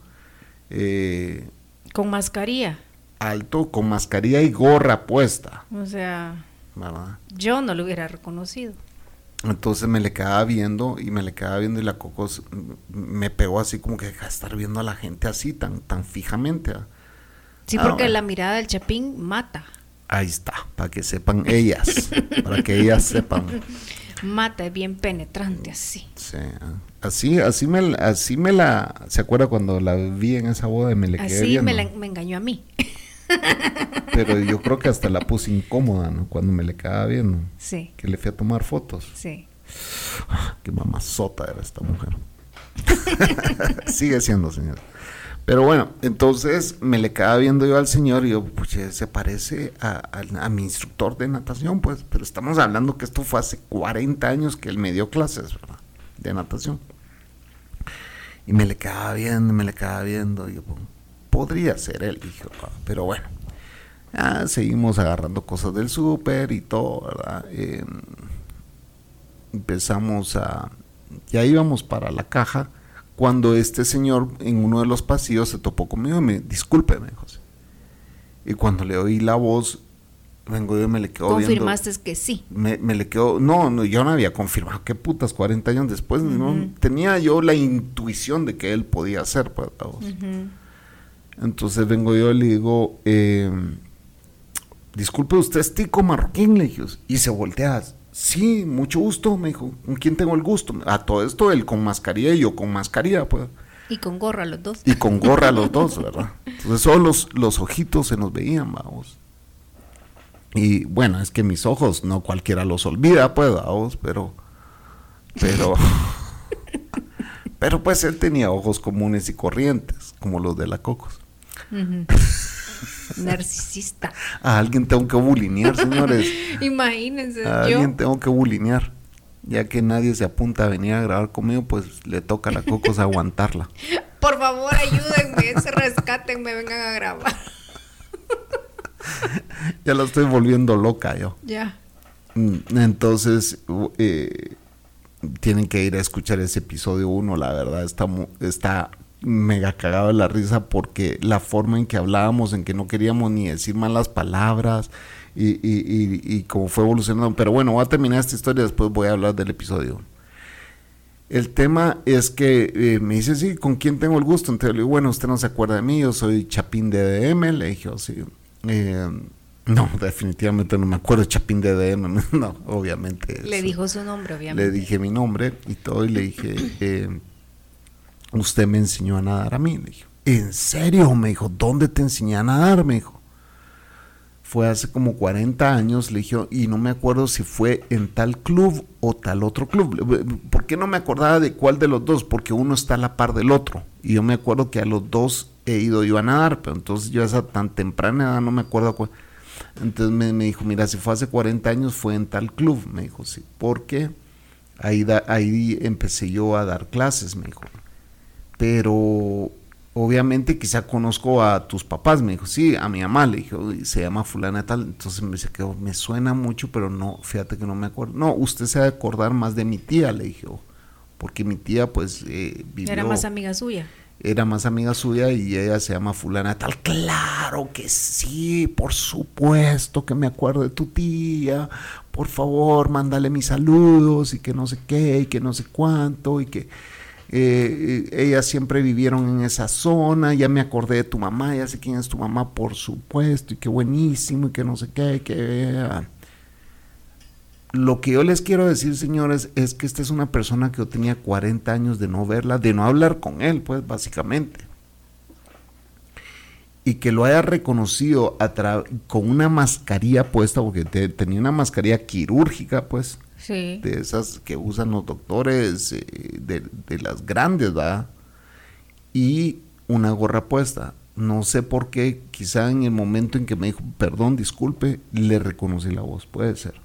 Eh, con mascarilla. Alto, con mascarilla y gorra puesta. O sea, ¿verdad? yo no lo hubiera reconocido. Entonces me le quedaba viendo y me le quedaba viendo y la Cocos me pegó así como que deja de estar viendo a la gente así tan, tan fijamente. Sí, Ah, porque la mirada del chapín mata. Ahí está, para que sepan ellas, para que ellas sepan. Mata, es bien penetrante así. Sí, ah. así, así me, así me la, ¿se acuerda cuando la vi en esa boda y me le quedé Así me, viendo? la- me engañó a mí. Pero yo creo que hasta la puse incómoda, ¿no? Cuando me le quedaba viendo, Sí, que le fui a tomar fotos. sí. Qué mamazota era esta mujer. Sigue siendo, señor. Pero bueno, entonces me le quedaba viendo yo al señor y yo, pues se parece a, mi instructor de natación, pues. Pero estamos hablando que esto fue hace 40 años que él me dio clases, ¿verdad? De natación. Y me le quedaba viendo, me le quedaba viendo. Y yo, pues, podría ser él, dije, "Ah", pero bueno. Ah, seguimos agarrando cosas del súper y todo, ¿verdad? Eh, empezamos a... Ya íbamos para la caja cuando este señor en uno de los pasillos se topó conmigo y me disculpe, me dijo así. Y cuando le oí la voz, vengo yo y me le quedo viendo. Confirmaste que sí. Me, me le quedó, no, no, yo no había confirmado, qué putas, 40 años después, tenía yo la intuición de que él podía hacer, pues, vamos. Ujú. Entonces vengo yo y le digo, eh, disculpe, usted es tico marroquín, le dije, y se voltea, sí, mucho gusto, me dijo, ¿con quién tengo el gusto? A todo esto, él con mascarilla y yo con mascarilla, pues, Y con gorra los dos. y con gorra los dos, ¿verdad? Entonces solo los, los ojitos se nos veían, vamos. Y bueno, es que mis ojos no cualquiera los olvida, pues, vamos, pero, pero, pero pues él tenía ojos comunes y corrientes, como los de la Cocos. Ujú. Narcisista. A alguien tengo que bulinear, señores. Imagínense, A yo. alguien tengo que bulinear. Ya que nadie se apunta a venir a grabar conmigo, pues le toca a la Cocos aguantarla. Por favor, ayúdenme, se rescatenme, vengan a grabar. Ya la estoy volviendo loca yo. Ya. Mm, Entonces, eh, tienen que ir a escuchar ese episodio 1, la verdad está, está mega cagado de la risa porque la forma en que hablábamos, en que no queríamos ni decir malas palabras y, y, y, y cómo fue evolucionando. Pero bueno, voy a terminar esta historia, después voy a hablar del episodio 1. El tema es que eh, me dice, sí, ¿con quién tengo el gusto? Entonces le digo, bueno, usted no se acuerda de mí, yo soy Chapín de DM. Le dije, "Oh, sí. Eh, no, definitivamente no me acuerdo de Chapín de DM. no, obviamente. Le eso. dijo su nombre, obviamente. Le dije mi nombre y todo, y le dije, eh, usted me enseñó a nadar a mí. Le dije, ¿en serio? Me dijo, ¿dónde te enseñé a nadar? Me dijo. Fue hace como 40 años, le dije, y no me acuerdo si fue en tal club o tal otro club. ¿Por qué no me acordaba de cuál de los dos? Porque uno está a la par del otro. Y yo me acuerdo que a los dos he ido yo a nadar, pero entonces yo a esa tan temprana edad no me acuerdo cuál. Entonces me, dijo, mira, si fue hace 40 años fue en tal club. Me dijo, sí, porque ahí, ahí empecé yo a dar clases, me dijo. Pero obviamente quizá conozco a tus papás, me dijo, sí, a mi mamá, le dije, "Uy, se llama fulana tal. Entonces me dice que "Oh, me suena mucho, pero no, fíjate que no me acuerdo. No, usted se va a acordar más de mi tía, le dije, "Oh", porque mi tía pues eh, vivió Era más amiga suya. era más amiga suya y ella se llama fulana tal. Claro que sí, por supuesto que me acuerdo de tu tía. Por favor, mándale mis saludos y que no sé qué y que no sé cuánto y que eh, eh, ellas siempre vivieron en esa zona. Ya me acordé de tu mamá, ya sé quién es tu mamá, por supuesto, y qué buenísimo y que no sé qué, que... ah. Lo que yo les quiero decir, señores, es que esta es una persona que yo tenía 40 años de no verla, de no hablar con él, pues, básicamente. Y que lo haya reconocido con una mascarilla puesta, porque te- tenía una mascarilla quirúrgica, pues, Sí. de esas que usan los doctores, eh, de, de las grandes, ¿verdad? Y una gorra puesta. No sé por qué, quizá en el momento en que me dijo, perdón, disculpe, le reconocí la voz, puede ser.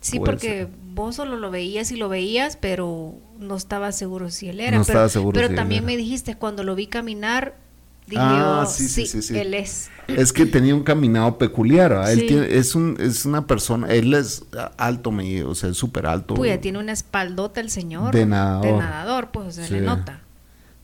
Sí, Puede porque ser. vos solo lo veías y lo veías, pero no estaba seguro si él era. No pero estaba seguro pero si él también era. me dijiste, cuando lo vi caminar, dije Ah, sí, sí, sí, sí. él es. Es que tenía un caminado peculiar, ¿verdad? Él tiene- es, un, es una persona, él es alto, me, o sea, es súper alto. Puya, tiene una espaldota el señor. De nadador. De nadador, pues, o Sí. le nota.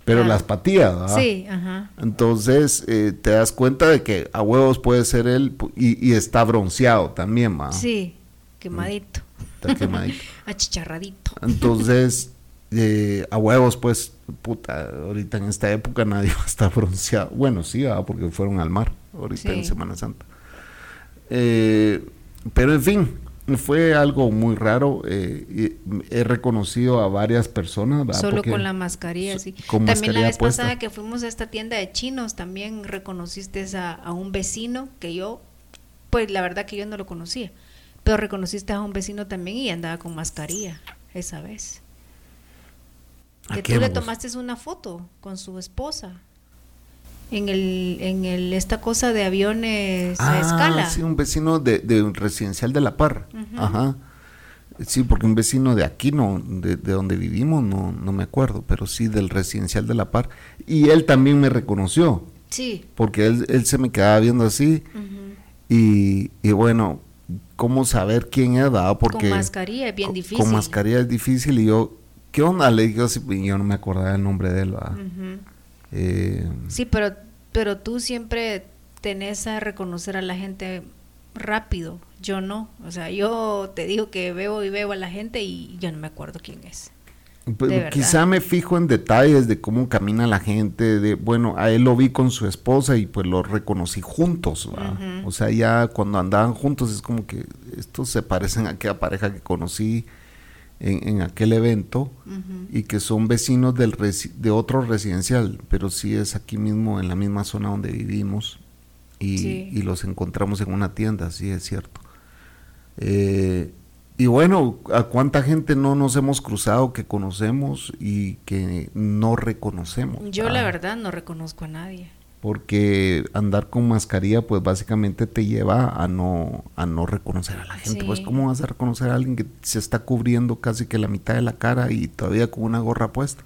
pero claro. las patillas, ¿verdad? Sí, ajá. Entonces eh, te das cuenta de que a huevos puede ser él y, y está bronceado también, ¿va? Sí, quemadito, Está quemadito. achicharradito. Entonces, eh, a huevos, pues, puta, ahorita en esta época nadie va a estar bronceado. Bueno, sí, porque fueron al mar. ahorita en Semana Santa. Eh, pero en fin, fue algo muy raro. Eh, he reconocido a varias personas. Solo con la mascarilla, sí. también la vez pasada que fuimos a esta tienda de chinos, también reconociste a, un vecino que yo, pues la verdad que yo no lo conocía, pero reconociste a un vecino también y andaba con mascarilla esa vez. Que tú le tomaste una foto con su esposa en el, en el esta cosa de aviones a ah, escala. Sí, un vecino de, de un residencial de La Par. Ajá. Sí, porque un vecino de aquí, no, de, donde vivimos, no, no me acuerdo, pero sí del residencial de La Par. Y él también me reconoció. Sí. Porque él, él se me quedaba viendo así. y, y, bueno, ¿cómo saber quién era? Porque con mascarilla es bien difícil. Con mascarilla es difícil y yo, ¿qué onda? Le digo, yo no me acordaba el nombre de él. Eh, sí, pero, pero tú siempre tenés a reconocer a la gente rápido, yo no. O sea, yo te digo que veo y veo a la gente y yo no me acuerdo quién es. Pues, quizá me fijo en detalles de cómo camina la gente, de bueno, a él lo vi con su esposa y pues lo reconocí juntos, o sea, ya cuando andaban juntos es como que estos se parecen a aquella pareja que conocí en, aquel evento y que son vecinos del de otro residencial, pero sí es aquí mismo, en la misma zona donde vivimos y, los encontramos en una tienda, sí es cierto. Eh, y bueno, ¿a cuánta gente no nos hemos cruzado que conocemos y que no reconocemos? Yo la verdad no reconozco a nadie porque andar con mascarilla pues básicamente te lleva a no a no reconocer a la gente pues cómo vas a reconocer a alguien que se está cubriendo casi que la mitad de la cara y todavía con una gorra puesta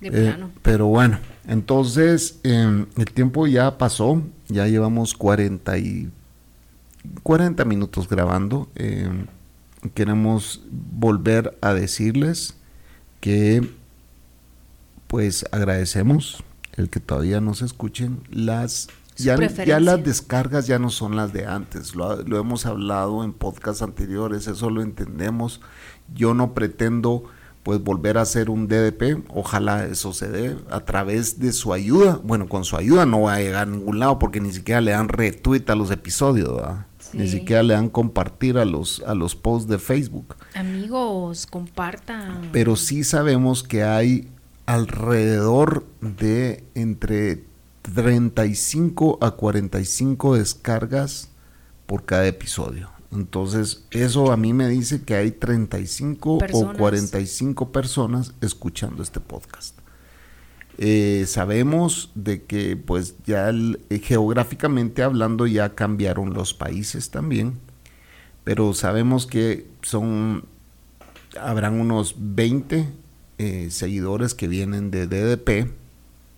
eh, pero bueno entonces em, el tiempo ya pasó ya llevamos 40 y 40 minutos grabando. Em, queremos volver a decirles que pues agradecemos el que todavía no se escuchen, las ya, ya, las descargas ya no son las de antes, lo, lo, hemos hablado en podcasts anteriores, eso lo entendemos. Yo no pretendo pues volver a hacer un DDP, ojalá eso se dé a través de su ayuda. Bueno, con su ayuda no va a llegar a ningún lado porque ni siquiera le dan retweet a los episodios, ni siquiera le dan compartir a los, a los posts de Facebook. Amigos, compartan. Pero sí sabemos que hay alrededor de entre 35 a 45 descargas por cada episodio. Entonces, eso a mí me dice que hay 35 o 45 personas escuchando este podcast. Eh, sabemos de que pues ya eh, geográficamente hablando ya cambiaron los países también, pero sabemos que son, habrán unos 20 eh, seguidores que vienen de DDP,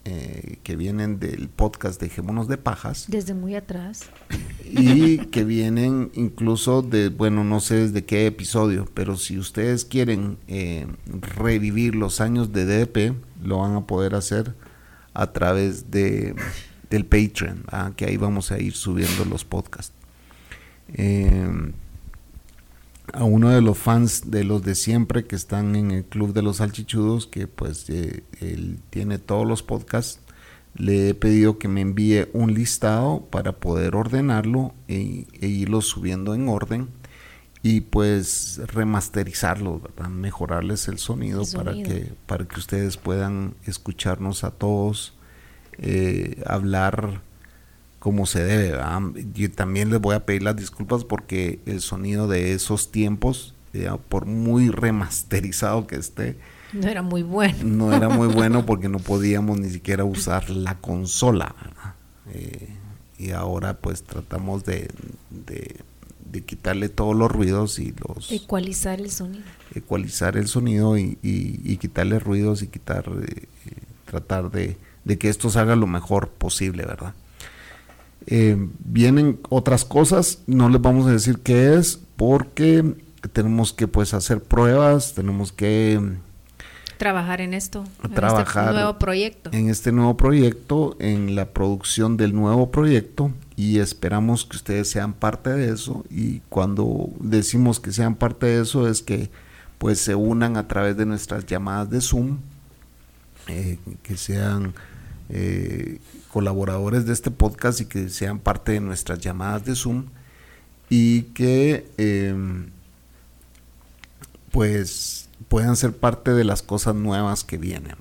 eh, que vienen del podcast de Dejémonos de Pajas. Desde muy atrás. Y que vienen incluso de, bueno, no sé desde qué episodio, pero si ustedes quieren eh, revivir los años de DDP, lo van a poder hacer a través de, del Patreon, ¿ah? que ahí vamos a ir subiendo los podcasts a uno de los fans de los de siempre que están en el club de los salchichudos, que pues eh, él tiene todos los podcasts, le he pedido que me envíe un listado para poder ordenarlo e, e irlo subiendo en orden y pues remasterizarlo, mejorarles el sonido, para que para que ustedes puedan escucharnos a todos, eh, hablar como se debe. Yo también les voy a pedir las disculpas porque el sonido de esos tiempos, por muy remasterizado que esté, no era muy bueno. No era muy bueno porque no podíamos ni siquiera usar la consola. Eh, y ahora pues tratamos de, de, quitarle todos los ruidos y los... Ecualizar el sonido. Ecualizar el sonido y, y, quitarle ruidos y quitar... Eh, tratar de, de que esto salga lo mejor posible, ¿verdad? Eh, vienen otras cosas, no les vamos a decir qué es, porque tenemos que pues hacer pruebas, tenemos que trabajar en esto, trabajar en este nuevo proyecto. En este nuevo proyecto, en la producción del nuevo proyecto y esperamos que ustedes sean parte de eso y cuando decimos que sean parte de eso es que pues se unan a través de nuestras llamadas de Zoom, eh, que sean eh, colaboradores de este podcast y que sean parte de nuestras llamadas de Zoom y que em, pues puedan ser parte de las cosas nuevas que vienen,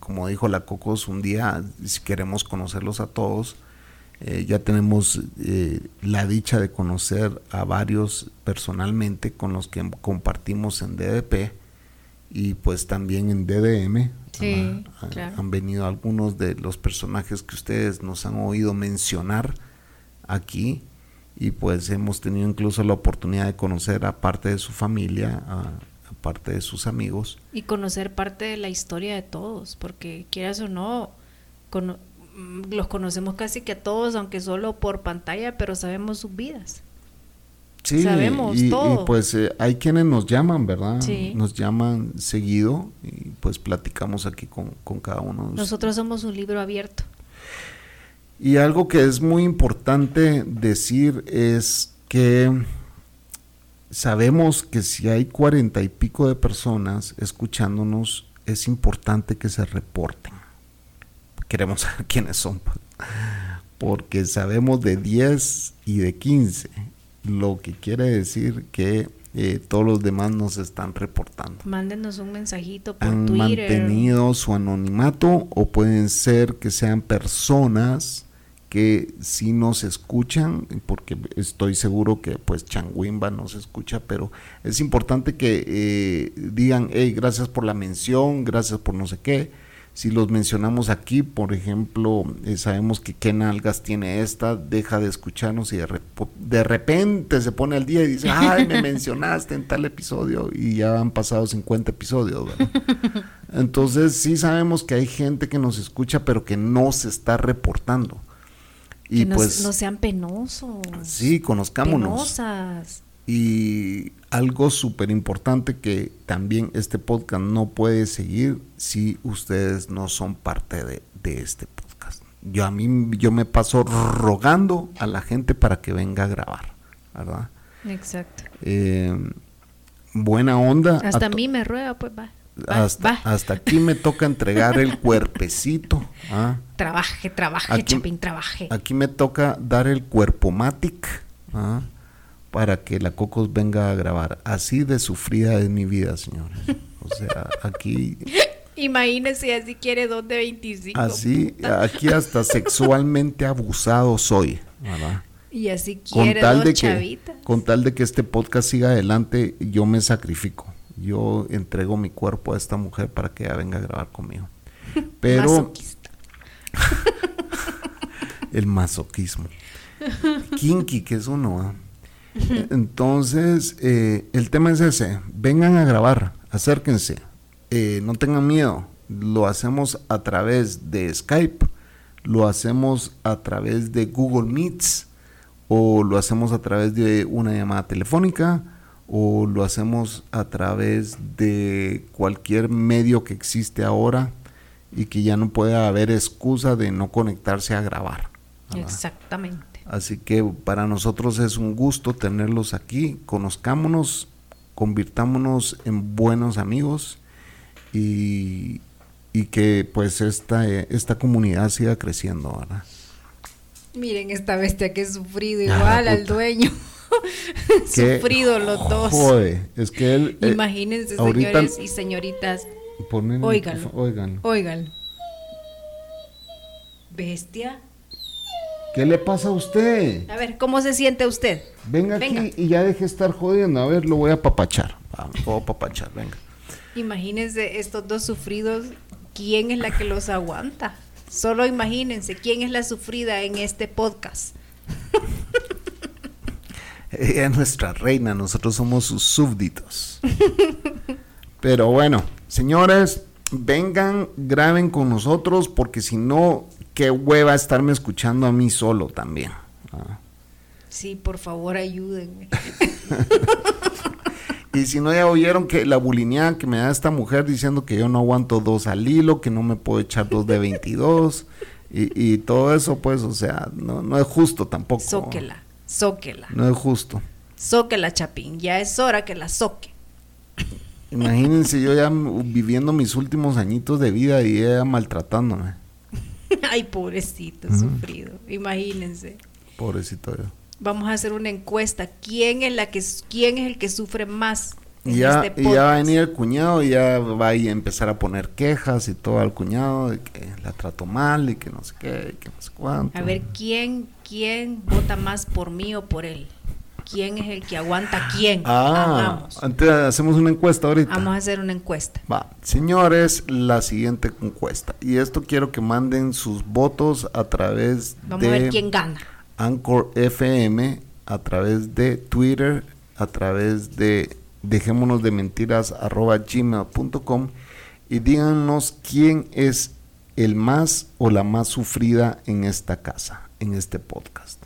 Como dijo la Cocos, un día si queremos conocerlos a todos, eh, ya tenemos eh, la dicha de conocer a varios personalmente con los que compartimos en DDP y pues también en DDM. Sí, Han venido algunos de los personajes que ustedes nos han oído mencionar aquí y pues hemos tenido incluso la oportunidad de conocer a parte de su familia, a, parte de sus amigos. Y conocer parte de la historia de todos, porque quieras o no, mm, los conocemos casi que a todos, aunque solo por pantalla, pero sabemos sus vidas. Sí, sabemos y, todo. Y pues eh, hay quienes nos llaman, ¿verdad? Nos llaman seguido y pues platicamos aquí con, con cada uno. Nosotros somos un libro abierto. Y algo que es muy importante decir es que sabemos que si hay cuarenta y pico de personas escuchándonos, es importante que se reporten. Queremos saber quiénes son, porque sabemos de 10 y de 15, lo que quiere decir que eh, todos los demás nos están reportando. Mándenos un mensajito por Han mantenido su anonimato o pueden ser que sean personas que sí nos escuchan, porque estoy seguro que pues Changuimba nos escucha, pero es importante que eh, digan, hey, gracias por la mención, gracias por no sé qué si los mencionamos aquí, por ejemplo, eh, sabemos que qué nalgas tiene esta, deja de escucharnos y de, repente se pone al día y dice, ay, me mencionaste en tal episodio y ya han pasado 50 episodios. Entonces sí sabemos que hay gente que nos escucha pero que no se está reportando. Y que pues, no sean penosos. Sí, conozcámonos. Penosas. Y algo súper importante que también este podcast no puede seguir si ustedes no son parte de, este podcast. Yo a mí yo me paso rogando a la gente para que venga a grabar, ¿verdad? Exacto. Eh, buena onda. Hasta a, mí me ruega, pues va. hasta, hasta aquí me toca entregar el cuerpecito. ¿ah? Trabaje, trabaje, Chapín, trabaje. Aquí me toca dar el cuerpo matic. ¿ah? Para que la Cocos venga a grabar. Así de sufrida es mi vida, señores. O sea, aquí... Imagínese, así quiere dos de 25. Así, aquí hasta sexualmente abusado soy, ¿verdad? Y así quiere con tal de que, Con tal de que este podcast siga adelante, yo me sacrifico. Yo entrego mi cuerpo a esta mujer para que ella venga a grabar conmigo. Pero... el masoquismo. Kinky, que es uno, entonces, eh, el tema es ese, vengan a grabar, acérquense, eh, no tengan miedo, lo hacemos a través de Skype, lo hacemos a través de Google Meets, o lo hacemos a través de una llamada telefónica, o lo hacemos a través de cualquier medio que existe ahora y que ya no puede haber excusa de no conectarse a grabar. Exactamente. Así que para nosotros es un gusto tenerlos aquí. Conozcámonos, convirtámonos en buenos amigos y, que pues esta, esta comunidad siga creciendo, ¿verdad? Miren esta bestia que he sufrido igual al dueño. sufrido los dos. Joder, es que él... Eh, Imagínense, señores y señoritas. Oigan. Oigan. Oigan. Bestia. ¿Qué le pasa a usted? A ver, ¿cómo se siente usted? Venga, aquí y ya deje de estar jodiendo. A ver, lo voy a papachar. Vamos, voy a papachar, venga. Imagínense estos dos sufridos, ¿quién es la que los aguanta? Solo imagínense, ¿quién es la sufrida en este podcast? Ella es nuestra reina, nosotros somos sus súbditos. Pero bueno, señores, vengan, graben con nosotros, porque si no, qué hueva estarme escuchando a mí solo también. Ah. Sí, por favor, ayúdenme. y si no, ya oyeron que la bulineada que me da esta mujer diciendo que yo no aguanto dos al hilo, que no me puedo echar dos de 22 y, y todo eso, pues, o sea, no, no es justo tampoco. Zóquela, zóquela. No es justo. Zóquela, Chapín, ya es hora que la soque. Imagínense yo ya viviendo mis últimos añitos de vida y ella maltratándome. Ay, pobrecito, sufrido. Imagínense. Pobrecito yo. Vamos a hacer una encuesta. ¿Quién es la que quién es el que sufre más? Y ya, y ya va a venir el cuñado y ya va a empezar a poner quejas y todo al cuñado de que la trato mal y que no sé qué, y que no sé cuánto. A ver, ¿quién, quién vota más por mí o por él? ¿Quién es el que aguanta a quién? Ah, Vamos. antes hacemos una encuesta ahorita. Vamos a hacer una encuesta. Va, señores, la siguiente encuesta. Y esto quiero que manden sus votos a través Vamos de a ver quién gana. Anchor FM, a través de Twitter, a través de dejémonos de mentiras arroba gmail.com y díganos quién es el más o la más sufrida en esta casa, en este podcast.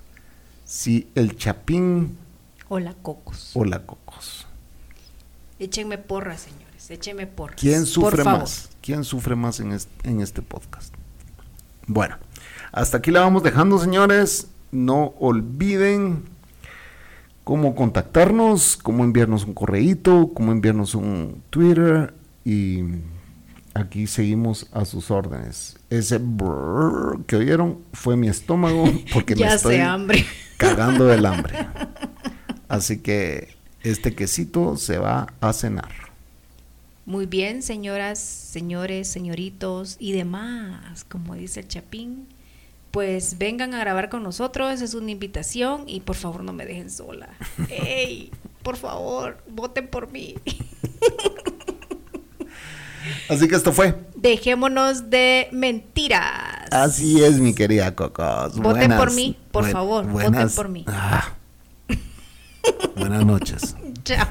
Si el Chapín Hola, Cocos. o la Cocos. Échenme porras, señores. Échenme porras. ¿Quién sufre Por favor. más? ¿Quién sufre más en este, en este podcast? Bueno, hasta aquí la vamos dejando, señores. No olviden cómo contactarnos, cómo enviarnos un correíto, cómo enviarnos un Twitter y aquí seguimos a sus órdenes. Ese brrr que oyeron fue mi estómago porque me Ya estoy sé hambre. cagando del hambre. Así que este quesito se va a cenar. Muy bien, señoras, señores, señoritos y demás, como dice el Chapín. Pues vengan a grabar con nosotros, es una invitación y por favor no me dejen sola. ¡Ey! Por favor, voten por mí. Así que esto fue. Dejémonos de mentiras. Así es, mi querida Cocos. Voten por mí, por favor, voten por mí. Ah. Buenas noches. Chao.